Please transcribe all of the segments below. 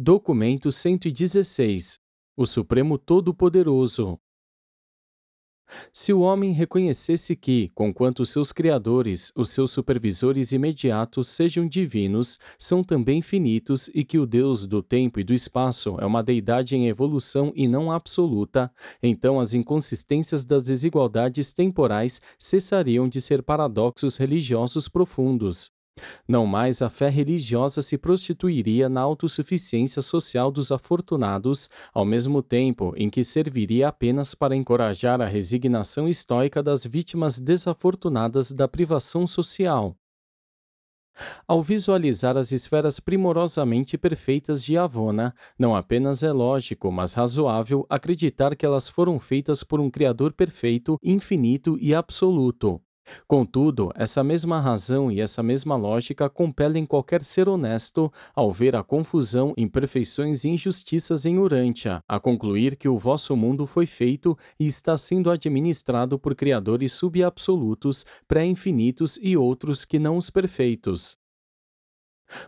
Documento 116 O Supremo Todo-Poderoso se o homem reconhecesse que, conquanto seus criadores, os seus supervisores imediatos sejam divinos, são também finitos e que o Deus do tempo e do espaço é uma deidade em evolução e não absoluta, então as inconsistências das desigualdades temporais cessariam de ser paradoxos religiosos profundos. Não mais a fé religiosa se prostituiria na autossuficiência social dos afortunados, ao mesmo tempo em que serviria apenas para encorajar a resignação estoica das vítimas desafortunadas da privação social. Ao visualizar as esferas primorosamente perfeitas de Avona, não apenas é lógico, mas razoável acreditar que elas foram feitas por um Criador perfeito, infinito e absoluto. Contudo, essa mesma razão e essa mesma lógica compelem qualquer ser honesto, ao ver a confusão, imperfeições e injustiças em Urântia, a concluir que o vosso mundo foi feito e está sendo administrado por criadores subabsolutos, pré-infinitos e outros que não os perfeitos.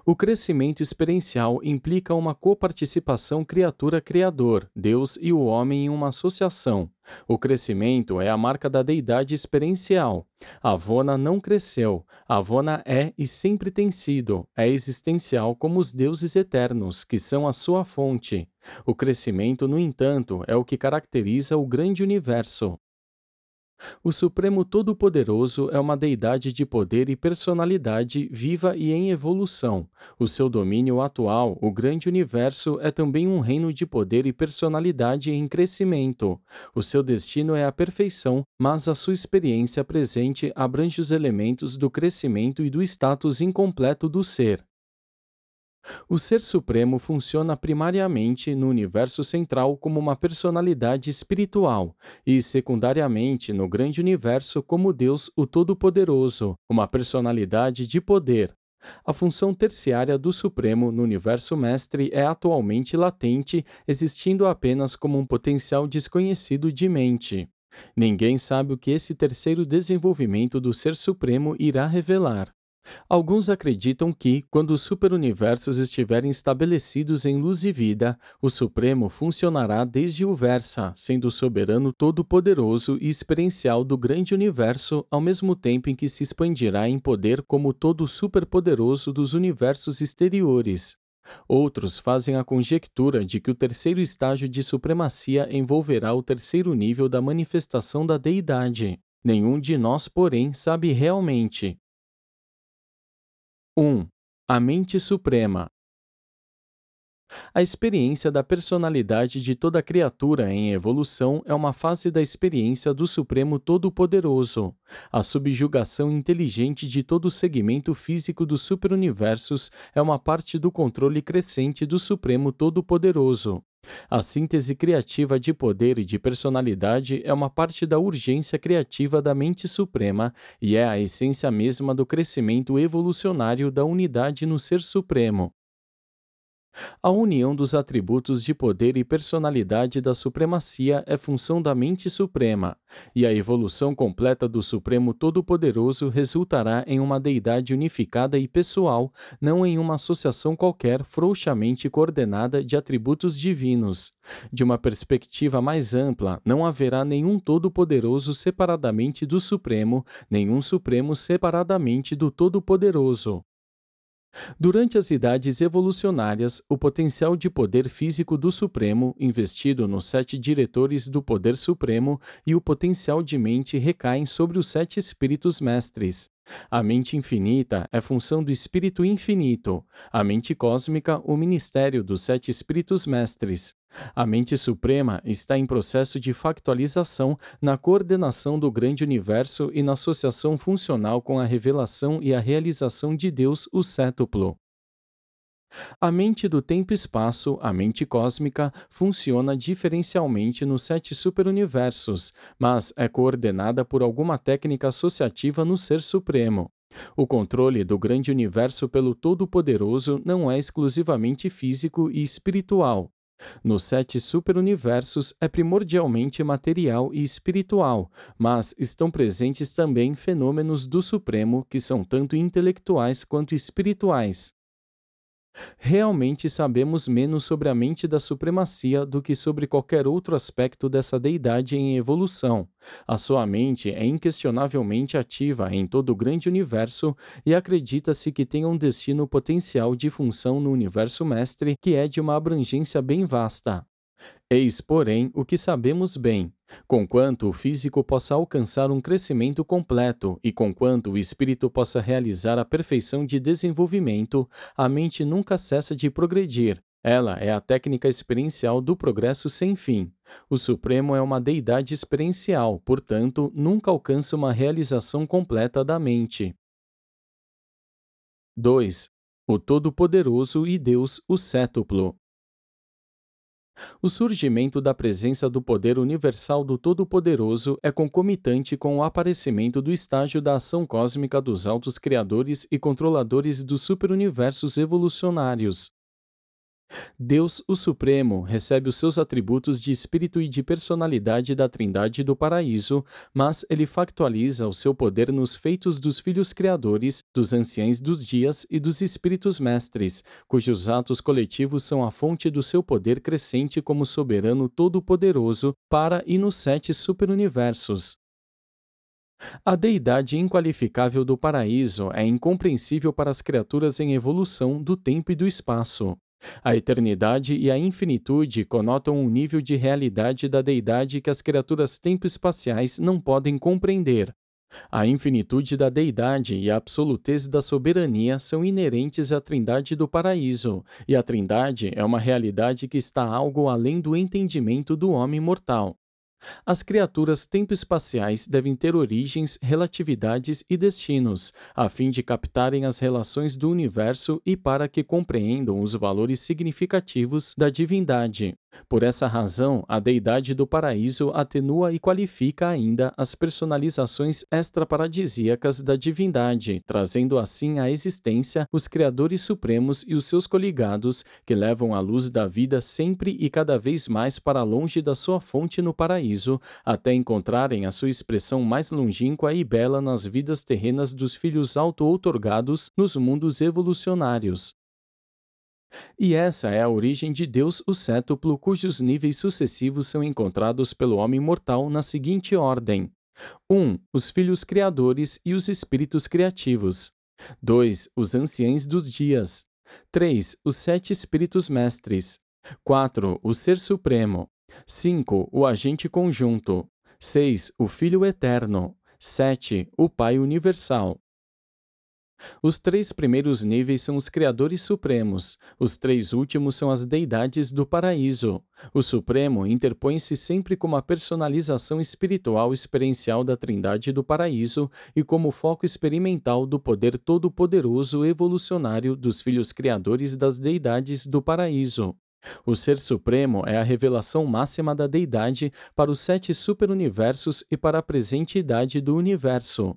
O crescimento experiencial implica uma coparticipação criatura-criador, Deus e o homem em uma associação. O crescimento é a marca da deidade experiencial. Avona não cresceu, Avona é e sempre tem sido, é existencial como os deuses eternos, que são a sua fonte. O crescimento, no entanto, é o que caracteriza o grande universo. O Supremo Todo-Poderoso é uma deidade de poder e personalidade viva e em evolução. O seu domínio atual, o grande universo, é também um reino de poder e personalidade em crescimento. O seu destino é a perfeição, mas a sua experiência presente abrange os elementos do crescimento e do status incompleto do ser. O Ser Supremo funciona primariamente no universo central como uma personalidade espiritual e, secundariamente, no grande universo como Deus o Todo-Poderoso, uma personalidade de poder. A função terciária do Supremo no universo mestre é atualmente latente, existindo apenas como um potencial desconhecido de mente. Ninguém sabe o que esse terceiro desenvolvimento do Ser Supremo irá revelar. Alguns acreditam que, quando os superuniversos estiverem estabelecidos em luz e vida, o Supremo funcionará desde o Versa, sendo o soberano todo-poderoso e experiencial do grande universo, ao mesmo tempo em que se expandirá em poder como todo superpoderoso dos universos exteriores. Outros fazem a conjectura de que o terceiro estágio de supremacia envolverá o terceiro nível da manifestação da deidade. Nenhum de nós, porém, sabe realmente. 1. A mente suprema. A experiência da personalidade de toda criatura em evolução é uma fase da experiência do Supremo Todo-Poderoso. A subjugação inteligente de todo o segmento físico dos superuniversos é uma parte do controle crescente do Supremo Todo-Poderoso. A síntese criativa de poder e de personalidade é uma parte da urgência criativa da mente suprema e é a essência mesma do crescimento evolucionário da unidade no Ser Supremo. A união dos atributos de poder e personalidade da supremacia é função da mente suprema, e a evolução completa do Supremo Todo-Poderoso resultará em uma deidade unificada e pessoal, não em uma associação qualquer frouxamente coordenada de atributos divinos. De uma perspectiva mais ampla, não haverá nenhum Todo-Poderoso separadamente do Supremo, nenhum Supremo separadamente do Todo-Poderoso. Durante as idades evolucionárias, o potencial de poder físico do Supremo, investido nos sete diretores do Poder Supremo, e o potencial de mente recaem sobre os sete espíritos mestres. A mente infinita é função do espírito infinito, a mente cósmica, o ministério dos sete espíritos mestres. A mente suprema está em processo de factualização na coordenação do grande universo e na associação funcional com a revelação e a realização de Deus, o cétuplo. A mente do tempo-espaço, a mente cósmica, funciona diferencialmente nos sete superuniversos, mas é coordenada por alguma técnica associativa no Ser Supremo. O controle do grande universo pelo Todo-Poderoso não é exclusivamente físico e espiritual. Nos sete superuniversos é primordialmente material e espiritual, mas estão presentes também fenômenos do Supremo que são tanto intelectuais quanto espirituais. Realmente sabemos menos sobre a mente da supremacia do que sobre qualquer outro aspecto dessa deidade em evolução. A sua mente é inquestionavelmente ativa em todo o grande universo e acredita-se que tem um destino potencial de função no universo mestre que é de uma abrangência bem vasta. Eis, porém, o que sabemos bem: conquanto o físico possa alcançar um crescimento completo e conquanto o espírito possa realizar a perfeição de desenvolvimento, a mente nunca cessa de progredir. Ela é a técnica experiencial do progresso sem fim. O Supremo é uma deidade experiencial, portanto, nunca alcança uma realização completa da mente. 2. O Todo-Poderoso e Deus, o Cétuplo. O surgimento da presença do poder universal do Todo-Poderoso é concomitante com o aparecimento do estágio da ação cósmica dos altos criadores e controladores dos superuniversos evolucionários, Deus, o Supremo, recebe os seus atributos de espírito e de personalidade da Trindade do paraíso, mas ele factualiza o seu poder nos feitos dos filhos criadores, dos anciães dos dias e dos espíritos mestres, cujos atos coletivos são a fonte do seu poder crescente como soberano todo-poderoso para e nos sete superuniversos. A deidade inqualificável do paraíso é incompreensível para as criaturas em evolução do tempo e do espaço. A eternidade e a infinitude conotam um nível de realidade da deidade que as criaturas tempo-espaciais não podem compreender. A infinitude da deidade e a absolutez da soberania são inerentes à trindade do paraíso, e a trindade é uma realidade que está algo além do entendimento do homem mortal. As criaturas tempo-espaciais devem ter origens, relatividades e destinos, a fim de captarem as relações do universo e para que compreendam os valores significativos da divindade. Por essa razão, a deidade do paraíso atenua e qualifica ainda as personalizações extraparadisíacas da divindade, trazendo assim à existência os criadores supremos e os seus coligados, que levam a luz da vida sempre e cada vez mais para longe da sua fonte no paraíso, até encontrarem a sua expressão mais longínqua e bela nas vidas terrenas dos filhos auto-outorgados nos mundos evolucionários. E essa é a origem de Deus o cétuplo, cujos níveis sucessivos são encontrados pelo homem mortal na seguinte ordem: 1. Um, os filhos criadores e os espíritos criativos. 2. Os anciães dos dias. 3. Os sete espíritos mestres. 4. O Ser Supremo. 5. O agente conjunto. 6. O Filho Eterno. 7. O Pai Universal. Os três primeiros níveis são os criadores supremos, os três últimos são as deidades do paraíso. O Supremo interpõe-se sempre como a personalização espiritual experiencial da Trindade do paraíso e como foco experimental do poder todo-poderoso evolucionário dos filhos criadores das deidades do paraíso. O Ser Supremo é a revelação máxima da deidade para os sete superuniversos e para a presente idade do universo.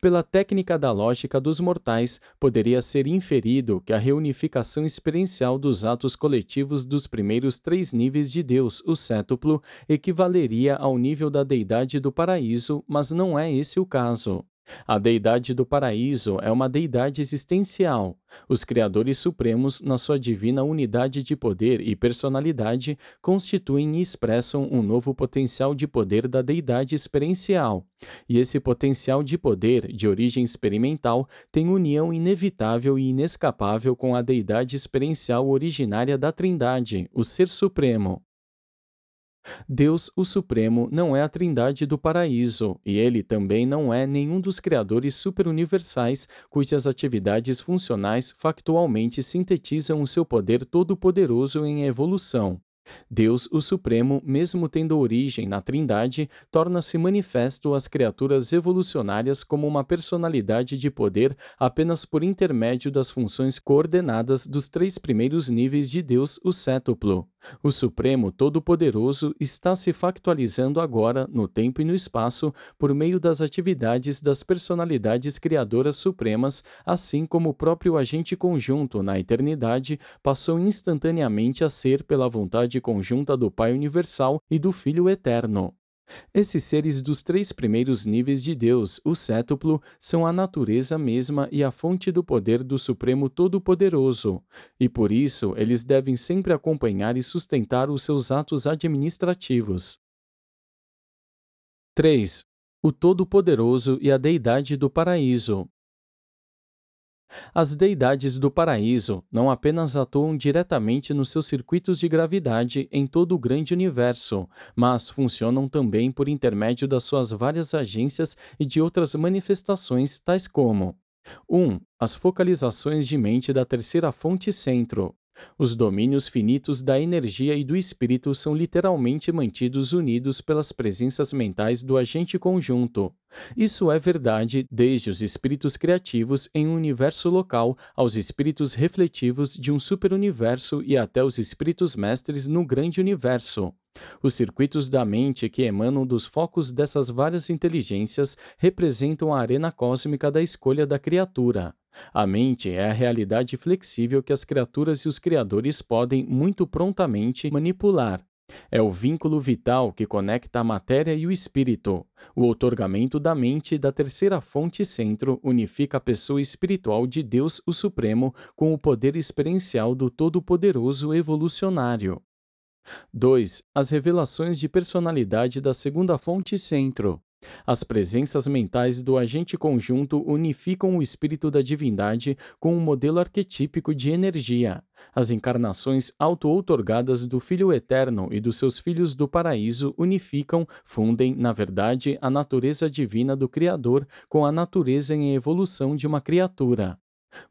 Pela técnica da lógica dos mortais, poderia ser inferido que a reunificação experiencial dos atos coletivos dos primeiros três níveis de Deus, o cétuplo, equivaleria ao nível da deidade do paraíso, mas não é esse o caso. A deidade do paraíso é uma deidade existencial. Os criadores supremos, na sua divina unidade de poder e personalidade, constituem e expressam um novo potencial de poder da deidade experiencial. E esse potencial de poder, de origem experimental, tem união inevitável e inescapável com a deidade experiencial originária da Trindade, o Ser Supremo. Deus, o Supremo, não é a trindade do paraíso, e ele também não é nenhum dos criadores superuniversais cujas atividades funcionais factualmente sintetizam o seu poder todo-poderoso em evolução. Deus, o Supremo, mesmo tendo origem na Trindade, torna-se manifesto às criaturas evolucionárias como uma personalidade de poder apenas por intermédio das funções coordenadas dos três primeiros níveis de Deus, o cétuplo. O Supremo Todo-Poderoso está se factualizando agora, no tempo e no espaço, por meio das atividades das personalidades criadoras supremas, assim como o próprio agente conjunto na eternidade passou instantaneamente a ser pela vontade conjunta do Pai Universal e do Filho Eterno. Esses seres dos três primeiros níveis de Deus, o sétuplo, são a natureza mesma e a fonte do poder do Supremo Todo-Poderoso, e por isso eles devem sempre acompanhar e sustentar os seus atos administrativos. 3. O Todo-Poderoso e a Deidade do Paraíso. As deidades do paraíso não apenas atuam diretamente nos seus circuitos de gravidade em todo o grande universo, mas funcionam também por intermédio das suas várias agências e de outras manifestações, tais como 1. As focalizações de mente da terceira fonte centro. Os domínios finitos da energia e do espírito são literalmente mantidos unidos pelas presenças mentais do agente conjunto. Isso é verdade desde os espíritos criativos em um universo local aos espíritos refletivos de um superuniverso e até os espíritos mestres no grande universo. Os circuitos da mente que emanam dos focos dessas várias inteligências representam a arena cósmica da escolha da criatura. A mente é a realidade flexível que as criaturas e os criadores podem muito prontamente manipular. É o vínculo vital que conecta a matéria e o espírito. O outorgamento da mente da terceira fonte centro unifica a pessoa espiritual de Deus, o Supremo, com o poder experiencial do Todo-Poderoso Evolucionário. 2. As revelações de personalidade da segunda fonte centro. As presenças mentais do agente conjunto unificam o espírito da divindade com um modelo arquetípico de energia. As encarnações auto-outorgadas do Filho Eterno e dos seus filhos do paraíso unificam, fundem, na verdade, a natureza divina do Criador com a natureza em evolução de uma criatura.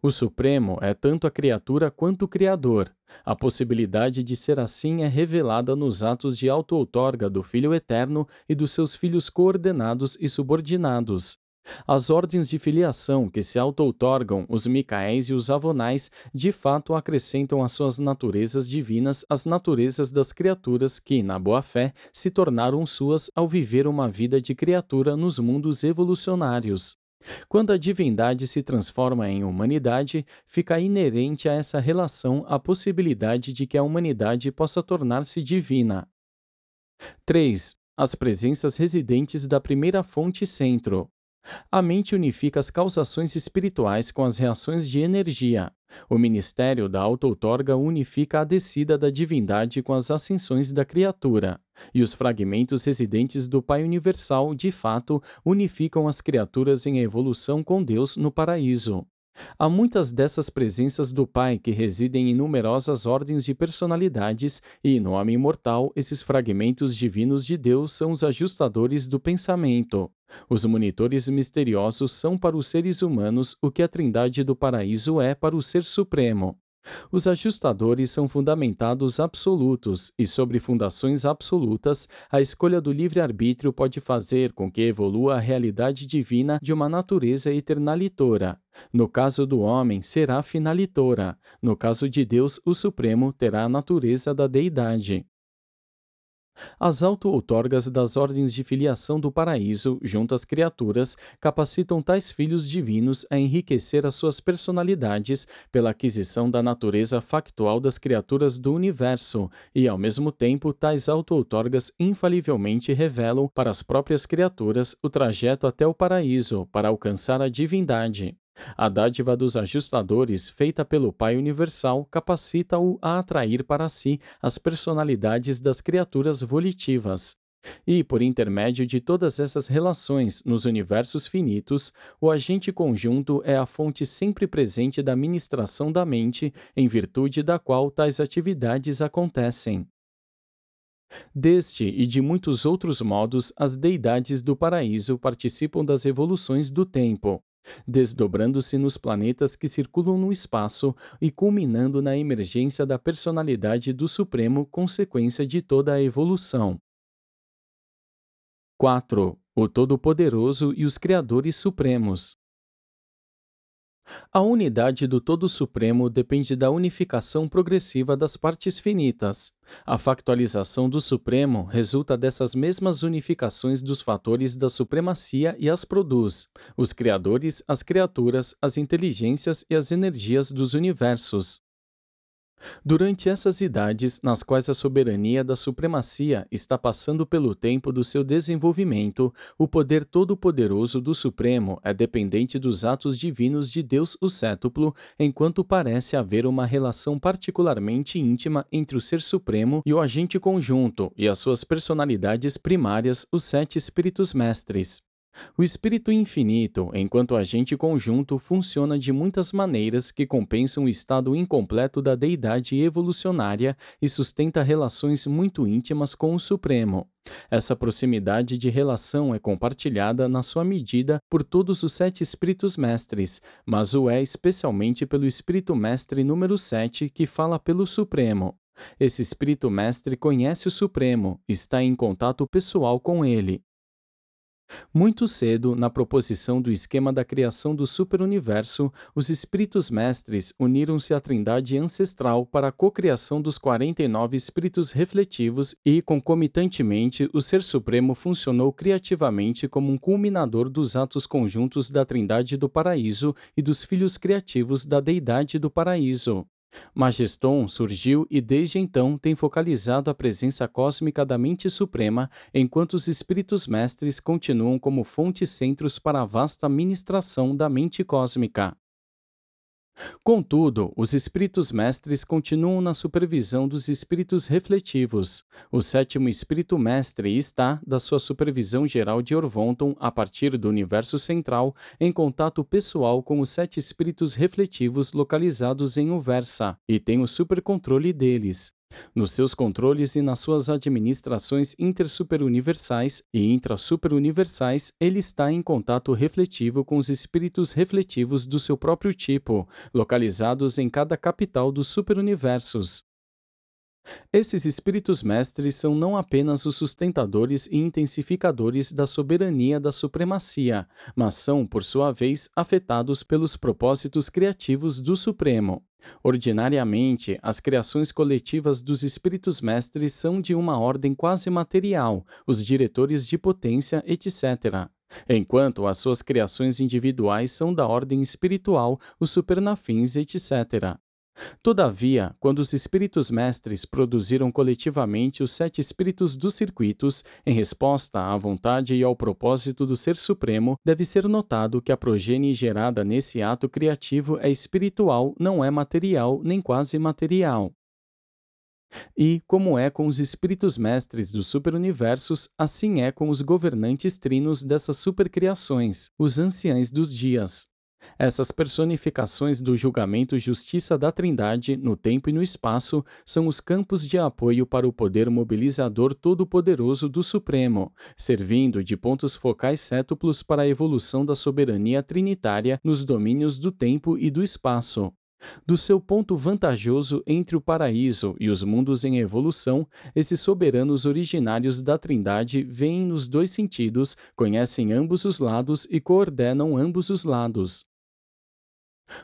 O Supremo é tanto a criatura quanto o Criador. A possibilidade de ser assim é revelada nos atos de auto-outorga do Filho Eterno e dos seus filhos coordenados e subordinados. As ordens de filiação que se auto-outorgam, os Micaéis e os Avonais, de fato acrescentam às suas naturezas divinas as naturezas das criaturas que, na boa-fé, se tornaram suas ao viver uma vida de criatura nos mundos evolucionários. Quando a divindade se transforma em humanidade, fica inerente a essa relação a possibilidade de que a humanidade possa tornar-se divina. 3. As presenças residentes da primeira fonte centro. A mente unifica as causações espirituais com as reações de energia. O ministério da auto-outorga unifica a descida da divindade com as ascensões da criatura. E os fragmentos residentes do Pai Universal, de fato, unificam as criaturas em evolução com Deus no paraíso. Há muitas dessas presenças do Pai que residem em numerosas ordens de personalidades, e no homem mortal, esses fragmentos divinos de Deus são os ajustadores do pensamento. Os monitores misteriosos são para os seres humanos o que a Trindade do Paraíso é para o Ser Supremo. Os ajustadores são fundamentados absolutos, e sobre fundações absolutas, a escolha do livre-arbítrio pode fazer com que evolua a realidade divina de uma natureza eternalitora. No caso do homem, será finalitora. No caso de Deus, o Supremo terá a natureza da deidade. As auto-outorgas das ordens de filiação do paraíso, junto às criaturas, capacitam tais filhos divinos a enriquecer as suas personalidades pela aquisição da natureza factual das criaturas do universo, e, ao mesmo tempo, tais auto-outorgas infalivelmente revelam para as próprias criaturas o trajeto até o paraíso para alcançar a divindade. A dádiva dos ajustadores, feita pelo Pai Universal, capacita-o a atrair para si as personalidades das criaturas volitivas. E, por intermédio de todas essas relações nos universos finitos, o agente conjunto é a fonte sempre presente da ministração da mente, em virtude da qual tais atividades acontecem. Deste e de muitos outros modos, as deidades do paraíso participam das evoluções do tempo, desdobrando-se nos planetas que circulam no espaço e culminando na emergência da personalidade do Supremo, consequência de toda a evolução. 4. O Todo-Poderoso e os Criadores Supremos. A unidade do Todo Supremo depende da unificação progressiva das partes finitas. A factualização do Supremo resulta dessas mesmas unificações dos fatores da supremacia e as produz: os criadores, as criaturas, as inteligências e as energias dos universos. Durante essas idades, nas quais a soberania da supremacia está passando pelo tempo do seu desenvolvimento, o poder todo-poderoso do Supremo é dependente dos atos divinos de Deus o Cétuplo, enquanto parece haver uma relação particularmente íntima entre o Ser Supremo e o agente conjunto e as suas personalidades primárias, os sete Espíritos Mestres. O espírito infinito, enquanto agente conjunto, funciona de muitas maneiras que compensam o estado incompleto da deidade evolucionária e sustenta relações muito íntimas com o Supremo. Essa proximidade de relação é compartilhada na sua medida por todos os sete espíritos mestres, mas o é especialmente pelo espírito mestre número 7 que fala pelo Supremo. Esse espírito mestre conhece o Supremo, está em contato pessoal com ele, muito cedo, na proposição do esquema da criação do superuniverso, os espíritos mestres uniram-se à trindade ancestral para a cocriação dos 49 espíritos refletivos e, concomitantemente, o Ser Supremo funcionou criativamente como um culminador dos atos conjuntos da trindade do paraíso e dos filhos criativos da deidade do paraíso. Majeston surgiu e desde então tem focalizado a presença cósmica da mente suprema, enquanto os espíritos mestres continuam como fontes centros para a vasta ministração da mente cósmica. Contudo, os espíritos mestres continuam na supervisão dos espíritos refletivos. O sétimo espírito mestre está, da sua supervisão geral de Orvonton, a partir do universo central, em contato pessoal com os sete espíritos refletivos localizados em Uversa, e tem o supercontrole deles. Nos seus controles e nas suas administrações intersuperuniversais e intrasuperuniversais, ele está em contato refletivo com os espíritos refletivos do seu próprio tipo, localizados em cada capital dos superuniversos. Esses espíritos mestres são não apenas os sustentadores e intensificadores da soberania da supremacia, mas são, por sua vez, afetados pelos propósitos criativos do Supremo. Ordinariamente, as criações coletivas dos espíritos mestres são de uma ordem quase material, os diretores de potência, etc. Enquanto as suas criações individuais são da ordem espiritual, os supernafins, etc. Todavia, quando os espíritos mestres produziram coletivamente os sete espíritos dos circuitos, em resposta à vontade e ao propósito do Ser Supremo, deve ser notado que a progenie gerada nesse ato criativo é espiritual, não é material nem quase material. E, como é com os espíritos mestres dos superuniversos, assim é com os governantes trinos dessas supercriações, os anciães dos dias. Essas personificações do julgamento justiça da Trindade, no tempo e no espaço, são os campos de apoio para o poder mobilizador todo-poderoso do Supremo, servindo de pontos focais cétuplos para a evolução da soberania trinitária nos domínios do tempo e do espaço. Do seu ponto vantajoso entre o paraíso e os mundos em evolução, esses soberanos originários da Trindade veem nos dois sentidos, conhecem ambos os lados e coordenam ambos os lados.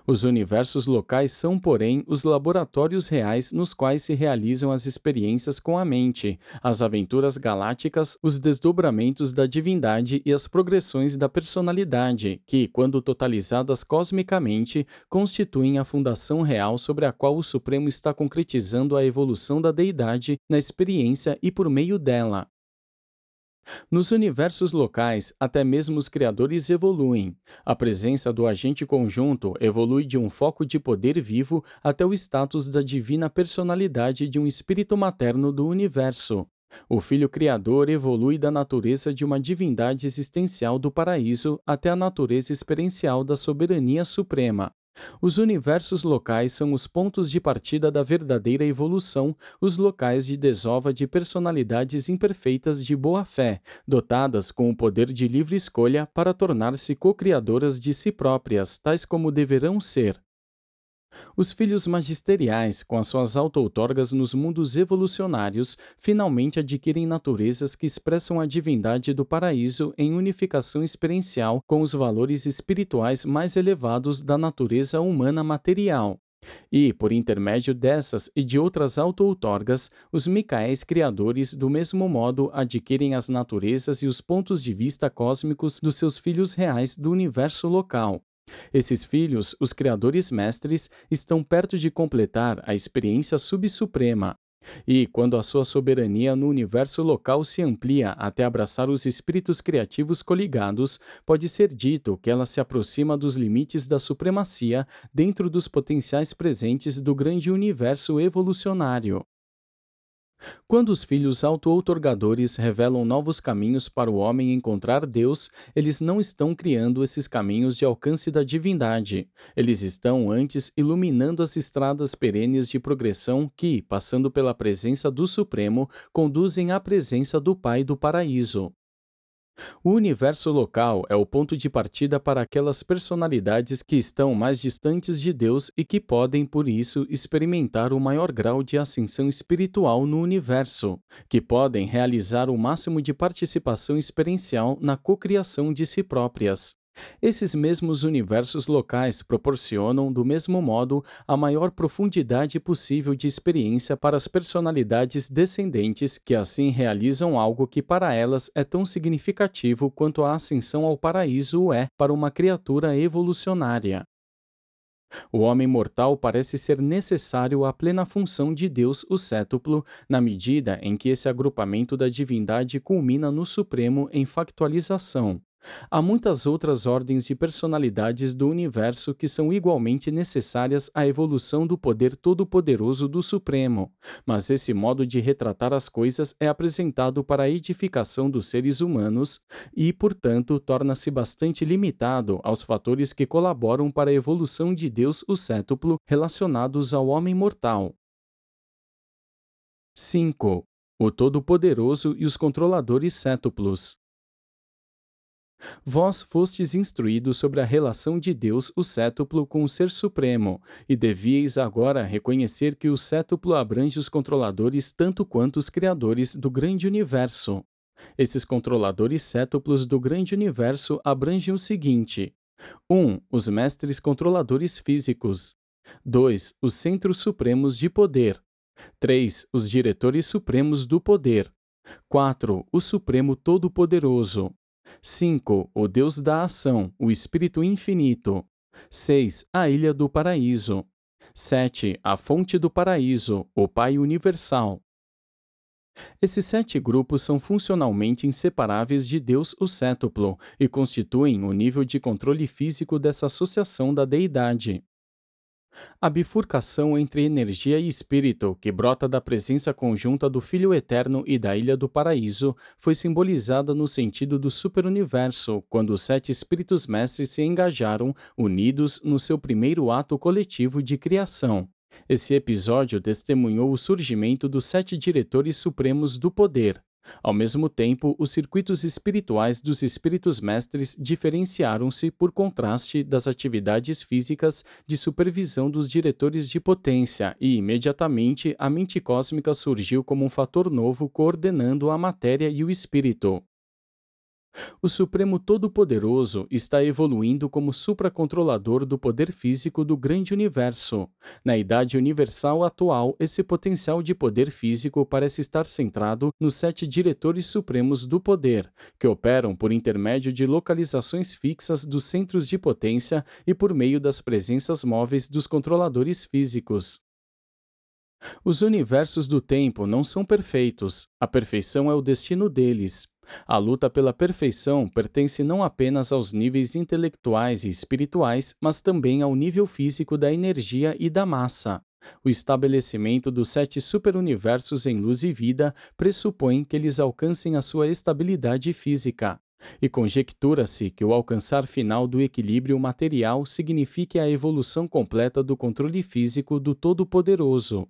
Os universos locais são, porém, os laboratórios reais nos quais se realizam as experiências com a mente, as aventuras galácticas, os desdobramentos da divindade e as progressões da personalidade, que, quando totalizadas cosmicamente, constituem a fundação real sobre a qual o Supremo está concretizando a evolução da deidade na experiência e por meio dela. Nos universos locais, até mesmo os criadores evoluem. A presença do agente conjunto evolui de um foco de poder vivo até o status da divina personalidade de um espírito materno do universo. O Filho Criador evolui da natureza de uma divindade existencial do paraíso até a natureza experiencial da soberania suprema. Os universos locais são os pontos de partida da verdadeira evolução, os locais de desova de personalidades imperfeitas de boa-fé, dotadas com o poder de livre escolha para tornar-se co-criadoras de si próprias, tais como deverão ser. Os filhos magisteriais, com as suas auto-outorgas nos mundos evolucionários, finalmente adquirem naturezas que expressam a divindade do paraíso em unificação experiencial com os valores espirituais mais elevados da natureza humana material. E, por intermédio dessas e de outras auto-outorgas, os Micaéis criadores, do mesmo modo, adquirem as naturezas e os pontos de vista cósmicos dos seus filhos reais do universo local. Esses filhos, os criadores mestres, estão perto de completar a experiência subsuprema. E, quando a sua soberania no universo local se amplia até abraçar os espíritos criativos coligados, pode ser dito que ela se aproxima dos limites da supremacia dentro dos potenciais presentes do grande universo evolucionário. Quando os filhos auto-outorgadores revelam novos caminhos para o homem encontrar Deus, eles não estão criando esses caminhos de alcance da divindade. Eles estão antes iluminando as estradas perenes de progressão que, passando pela presença do Supremo, conduzem à presença do Pai do Paraíso. O universo local é o ponto de partida para aquelas personalidades que estão mais distantes de Deus e que podem, por isso, experimentar o maior grau de ascensão espiritual no universo, que podem realizar o máximo de participação experiencial na cocriação de si próprias. Esses mesmos universos locais proporcionam, do mesmo modo, a maior profundidade possível de experiência para as personalidades descendentes que assim realizam algo que para elas é tão significativo quanto a ascensão ao paraíso é para uma criatura evolucionária. O homem mortal parece ser necessário à plena função de Deus, o Cétuplo, na medida em que esse agrupamento da divindade culmina no Supremo em factualização, Há muitas outras ordens de personalidades do universo que são igualmente necessárias à evolução do poder todo-poderoso do Supremo, mas esse modo de retratar as coisas é apresentado para a edificação dos seres humanos e, portanto, torna-se bastante limitado aos fatores que colaboram para a evolução de Deus o Cétuplo relacionados ao homem mortal. 5. O Todo-Poderoso e os Controladores Cétuplos. Vós fostes instruídos sobre a relação de Deus, o cétuplo, com o Ser Supremo, e devieis agora reconhecer que o cétuplo abrange os controladores tanto quanto os criadores do grande universo. Esses controladores cétuplos do grande universo abrangem o seguinte: 1. Um, os mestres controladores físicos. 2. Os centros supremos de poder. 3. Os diretores supremos do poder. 4. O Supremo Todo-Poderoso. 5. O Deus da ação, o Espírito Infinito. 6. A Ilha do Paraíso. 7. A Fonte do Paraíso, o Pai Universal. Esses sete grupos são funcionalmente inseparáveis de Deus o Cétuplo e constituem o nível de controle físico dessa associação da deidade. A bifurcação entre energia e espírito, que brota da presença conjunta do Filho Eterno e da Ilha do Paraíso, foi simbolizada no sentido do superuniverso, quando os sete espíritos mestres se engajaram, unidos, no seu primeiro ato coletivo de criação. Esse episódio testemunhou o surgimento dos sete diretores supremos do poder, ao mesmo tempo, os circuitos espirituais dos espíritos mestres diferenciaram-se por contraste das atividades físicas de supervisão dos diretores de potência, e imediatamente a mente cósmica surgiu como um fator novo coordenando a matéria e o espírito. O Supremo Todo-Poderoso está evoluindo como supracontrolador do poder físico do grande universo. Na idade universal atual, esse potencial de poder físico parece estar centrado nos sete diretores supremos do poder, que operam por intermédio de localizações fixas dos centros de potência e por meio das presenças móveis dos controladores físicos. Os universos do tempo não são perfeitos, a perfeição é o destino deles. A luta pela perfeição pertence não apenas aos níveis intelectuais e espirituais, mas também ao nível físico da energia e da massa. O estabelecimento dos sete superuniversos em luz e vida pressupõe que eles alcancem a sua estabilidade física. E conjectura-se que o alcançar final do equilíbrio material signifique a evolução completa do controle físico do Todo-Poderoso.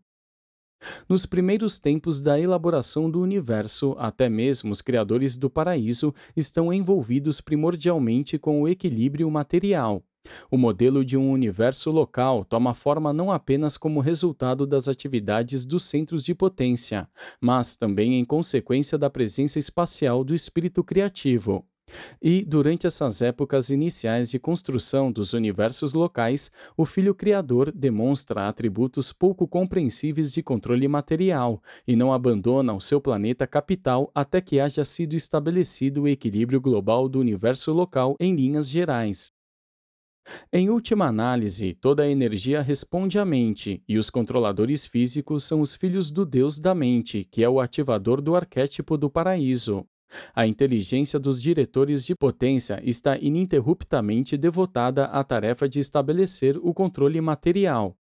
Nos primeiros tempos da elaboração do universo, até mesmo os criadores do paraíso estão envolvidos primordialmente com o equilíbrio material. O modelo de um universo local toma forma não apenas como resultado das atividades dos centros de potência, mas também em consequência da presença espacial do espírito criativo. E, durante essas épocas iniciais de construção dos universos locais, o Filho Criador demonstra atributos pouco compreensíveis de controle material e não abandona o seu planeta capital até que haja sido estabelecido o equilíbrio global do universo local em linhas gerais. Em última análise, toda a energia responde à mente, e os controladores físicos são os filhos do Deus da mente, que é o ativador do arquétipo do paraíso. A inteligência dos diretores de potência está ininterruptamente devotada à tarefa de estabelecer o controle material.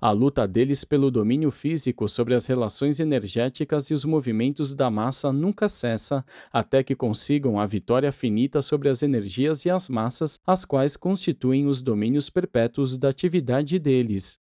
A luta deles pelo domínio físico sobre as relações energéticas e os movimentos da massa nunca cessa, até que consigam a vitória finita sobre as energias e as massas, as quais constituem os domínios perpétuos da atividade deles.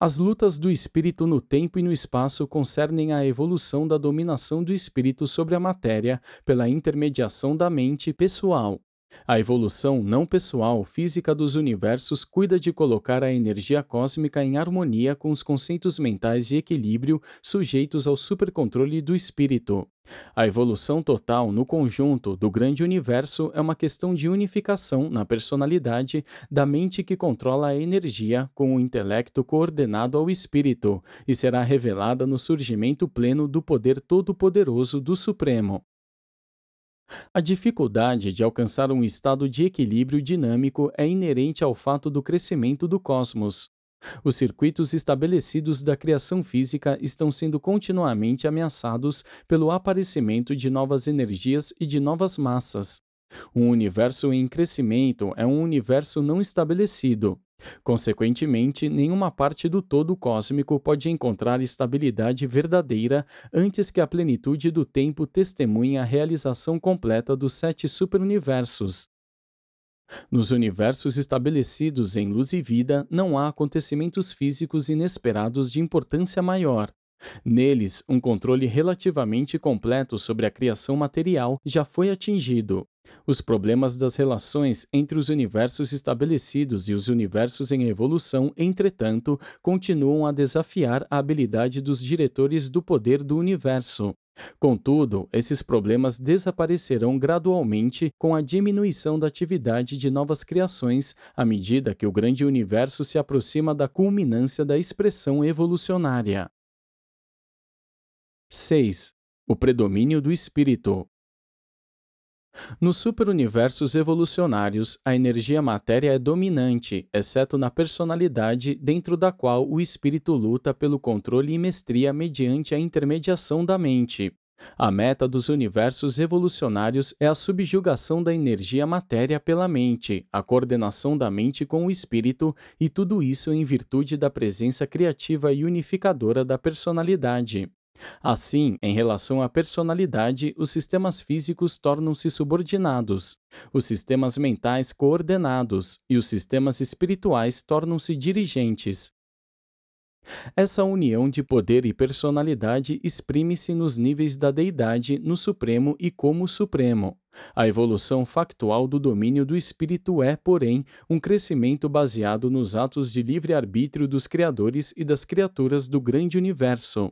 As lutas do espírito no tempo e no espaço concernem a evolução da dominação do espírito sobre a matéria pela intermediação da mente pessoal. A evolução não pessoal física dos universos cuida de colocar a energia cósmica em harmonia com os conceitos mentais de equilíbrio sujeitos ao supercontrole do espírito. A evolução total no conjunto do grande universo é uma questão de unificação na personalidade da mente que controla a energia com o intelecto coordenado ao espírito e será revelada no surgimento pleno do poder todo-poderoso do Supremo. A dificuldade de alcançar um estado de equilíbrio dinâmico é inerente ao fato do crescimento do cosmos. Os circuitos estabelecidos da criação física estão sendo continuamente ameaçados pelo aparecimento de novas energias e de novas massas. Um universo em crescimento é um universo não estabelecido. Consequentemente, nenhuma parte do todo cósmico pode encontrar estabilidade verdadeira antes que a plenitude do tempo testemunhe a realização completa dos sete superuniversos. Nos universos estabelecidos em luz e vida, não há acontecimentos físicos inesperados de importância maior. Neles, um controle relativamente completo sobre a criação material já foi atingido. Os problemas das relações entre os universos estabelecidos e os universos em evolução, entretanto, continuam a desafiar a habilidade dos diretores do poder do universo. Contudo, esses problemas desaparecerão gradualmente com a diminuição da atividade de novas criações à medida que o grande universo se aproxima da culminância da expressão evolucionária. 6. O predomínio do espírito. Nos superuniversos evolucionários, a energia matéria é dominante, exceto na personalidade dentro da qual o espírito luta pelo controle e mestria mediante a intermediação da mente. A meta dos universos evolucionários é a subjugação da energia matéria pela mente, a coordenação da mente com o espírito, e tudo isso em virtude da presença criativa e unificadora da personalidade. Assim, em relação à personalidade, os sistemas físicos tornam-se subordinados, os sistemas mentais coordenados e os sistemas espirituais tornam-se dirigentes. Essa união de poder e personalidade exprime-se nos níveis da deidade no Supremo e como Supremo. A evolução factual do domínio do espírito é, porém, um crescimento baseado nos atos de livre-arbítrio dos criadores e das criaturas do grande universo.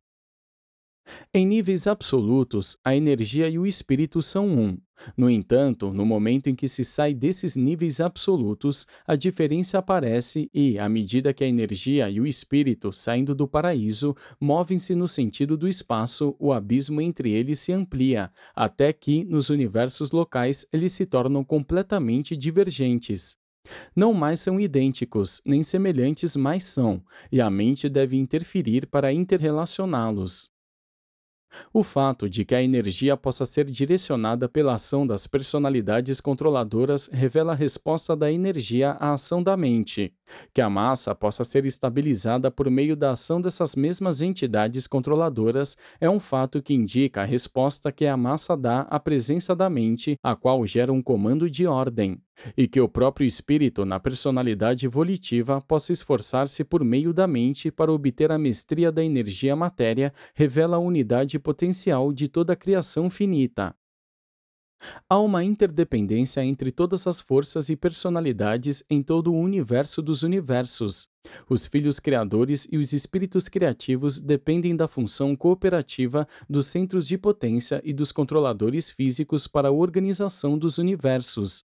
Em níveis absolutos, a energia e o espírito são um. No entanto, no momento em que se sai desses níveis absolutos, a diferença aparece e, à medida que a energia e o espírito, saindo do paraíso, movem-se no sentido do espaço, o abismo entre eles se amplia, até que, nos universos locais, eles se tornam completamente divergentes. Não mais são idênticos, nem semelhantes mais são, e a mente deve interferir para interrelacioná-los. O fato de que a energia possa ser direcionada pela ação das personalidades controladoras revela a resposta da energia à ação da mente. Que a massa possa ser estabilizada por meio da ação dessas mesmas entidades controladoras é um fato que indica a resposta que a massa dá à presença da mente, a qual gera um comando de ordem e que o próprio espírito, na personalidade volitiva, possa esforçar-se por meio da mente para obter a mestria da energia matéria, revela a unidade potencial de toda a criação finita. Há uma interdependência entre todas as forças e personalidades em todo o universo dos universos. Os filhos criadores e os espíritos criativos dependem da função cooperativa dos centros de potência e dos controladores físicos para a organização dos universos.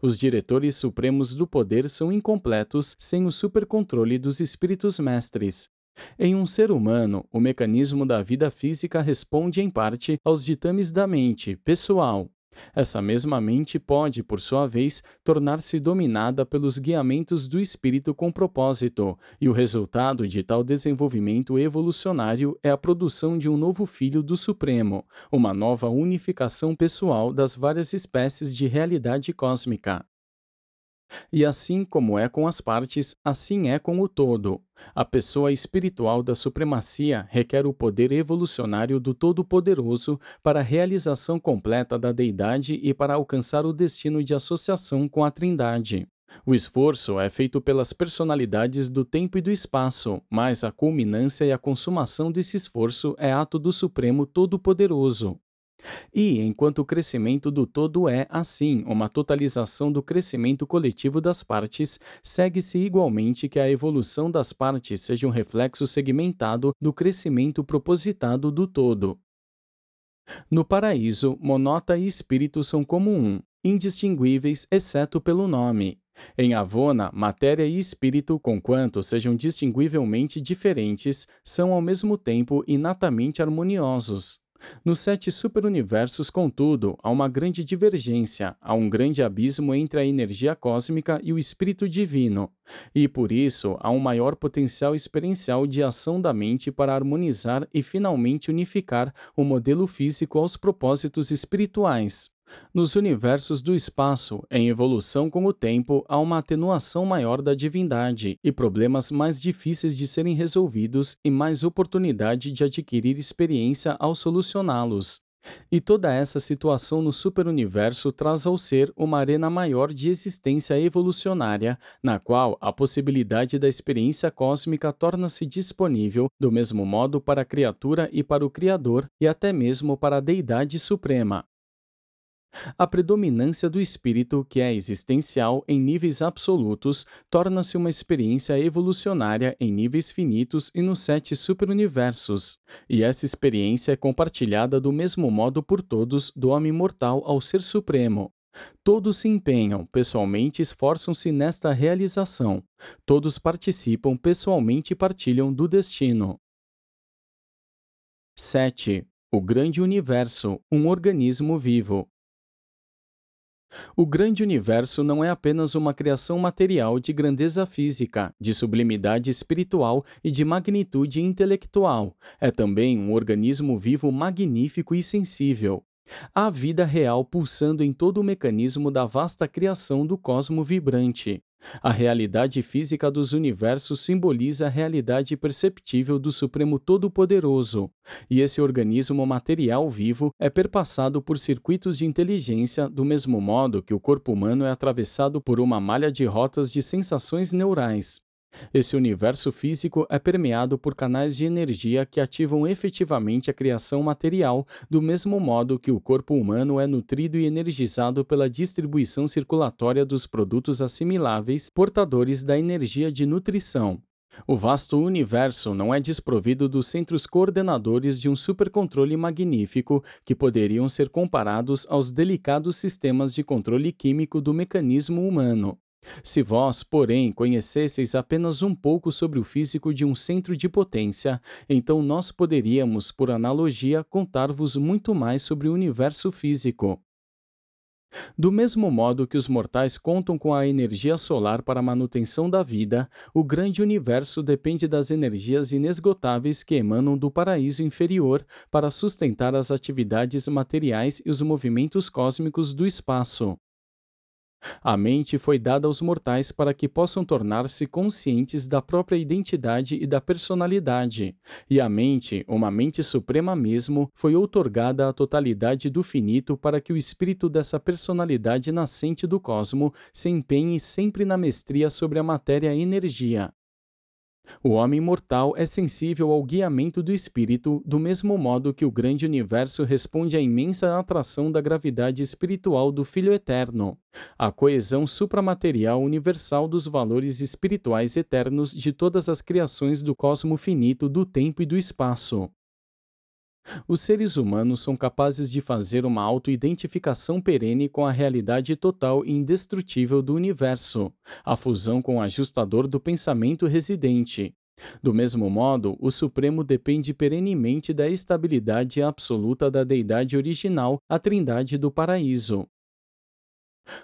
Os diretores supremos do poder são incompletos sem o supercontrole dos espíritos mestres. Em um ser humano, o mecanismo da vida física responde em parte aos ditames da mente pessoal, Essa mesma mente pode, por sua vez, tornar-se dominada pelos guiamentos do espírito com propósito, e o resultado de tal desenvolvimento evolucionário é a produção de um novo filho do Supremo, uma nova unificação pessoal das várias espécies de realidade cósmica. E assim como é com as partes, assim é com o todo. A pessoa espiritual da supremacia requer o poder evolucionário do Todo-Poderoso para a realização completa da deidade e para alcançar o destino de associação com a Trindade. O esforço é feito pelas personalidades do tempo e do espaço, mas a culminância e a consumação desse esforço é ato do Supremo Todo-Poderoso. E, enquanto o crescimento do todo é, assim, uma totalização do crescimento coletivo das partes, segue-se igualmente que a evolução das partes seja um reflexo segmentado do crescimento propositado do todo. No paraíso, monota e espírito são como um, indistinguíveis exceto pelo nome. Em Avona, matéria e espírito, conquanto sejam distinguivelmente diferentes, são ao mesmo tempo inatamente harmoniosos. Nos sete superuniversos, contudo, há uma grande divergência, há um grande abismo entre a energia cósmica e o espírito divino, e por isso há um maior potencial experiencial de ação da mente para harmonizar e finalmente unificar o modelo físico aos propósitos espirituais. Nos universos do espaço, em evolução com o tempo, há uma atenuação maior da divindade e problemas mais difíceis de serem resolvidos e mais oportunidade de adquirir experiência ao solucioná-los. E toda essa situação no superuniverso traz ao ser uma arena maior de existência evolucionária, na qual a possibilidade da experiência cósmica torna-se disponível do mesmo modo para a criatura e para o Criador, e até mesmo para a Deidade Suprema. A predominância do espírito, que é existencial em níveis absolutos, torna-se uma experiência evolucionária em níveis finitos e nos sete superuniversos. E essa experiência é compartilhada do mesmo modo por todos, do homem mortal ao ser supremo. Todos se empenham, pessoalmente esforçam-se nesta realização. Todos participam pessoalmente e partilham do destino. 7. O grande universo, um organismo vivo. O grande universo não é apenas uma criação material de grandeza física, de sublimidade espiritual e de magnitude intelectual. É também um organismo vivo magnífico e sensível. Há vida real pulsando em todo o mecanismo da vasta criação do cosmo vibrante. A realidade física dos universos simboliza a realidade perceptível do Supremo Todo-Poderoso, e esse organismo material vivo é perpassado por circuitos de inteligência do mesmo modo que o corpo humano é atravessado por uma malha de rotas de sensações neurais. Esse universo físico é permeado por canais de energia que ativam efetivamente a criação material, do mesmo modo que o corpo humano é nutrido e energizado pela distribuição circulatória dos produtos assimiláveis portadores da energia de nutrição. O vasto universo não é desprovido dos centros coordenadores de um supercontrole magnífico que poderiam ser comparados aos delicados sistemas de controle químico do mecanismo humano. Se vós, porém, conhecesseis apenas um pouco sobre o físico de um centro de potência, então nós poderíamos, por analogia, contar-vos muito mais sobre o universo físico. Do mesmo modo que os mortais contam com a energia solar para a manutenção da vida, o grande universo depende das energias inesgotáveis que emanam do paraíso inferior para sustentar as atividades materiais e os movimentos cósmicos do espaço. A mente foi dada aos mortais para que possam tornar-se conscientes da própria identidade e da personalidade, e a mente, uma mente suprema mesmo, foi outorgada à totalidade do finito para que o espírito dessa personalidade nascente do cosmo se empenhe sempre na mestria sobre a matéria e energia, o homem mortal é sensível ao guiamento do espírito, do mesmo modo que o grande universo responde à imensa atração da gravidade espiritual do Filho Eterno, a coesão supramaterial universal dos valores espirituais eternos de todas as criações do cosmo finito, do tempo e do espaço. Os seres humanos são capazes de fazer uma autoidentificação perene com a realidade total e indestrutível do universo, a fusão com o ajustador do pensamento residente. Do mesmo modo, o Supremo depende perenemente da estabilidade absoluta da deidade original, a Trindade do Paraíso.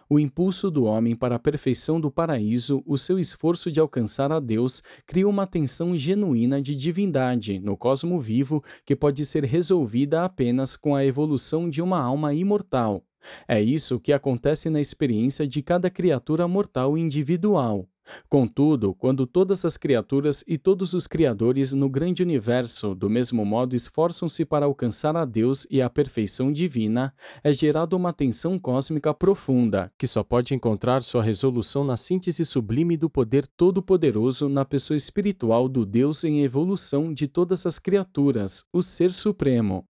O impulso do homem para a perfeição do paraíso, o seu esforço de alcançar a Deus, cria uma tensão genuína de divindade no cosmo vivo que pode ser resolvida apenas com a evolução de uma alma imortal. É isso que acontece na experiência de cada criatura mortal individual. Contudo, quando todas as criaturas e todos os criadores no grande universo do mesmo modo esforçam-se para alcançar a Deus e a perfeição divina, é gerada uma tensão cósmica profunda, que só pode encontrar sua resolução na síntese sublime do poder todo-poderoso na pessoa espiritual do Deus em evolução de todas as criaturas, o Ser Supremo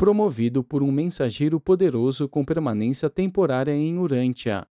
promovido por um mensageiro poderoso com permanência temporária em Urântia.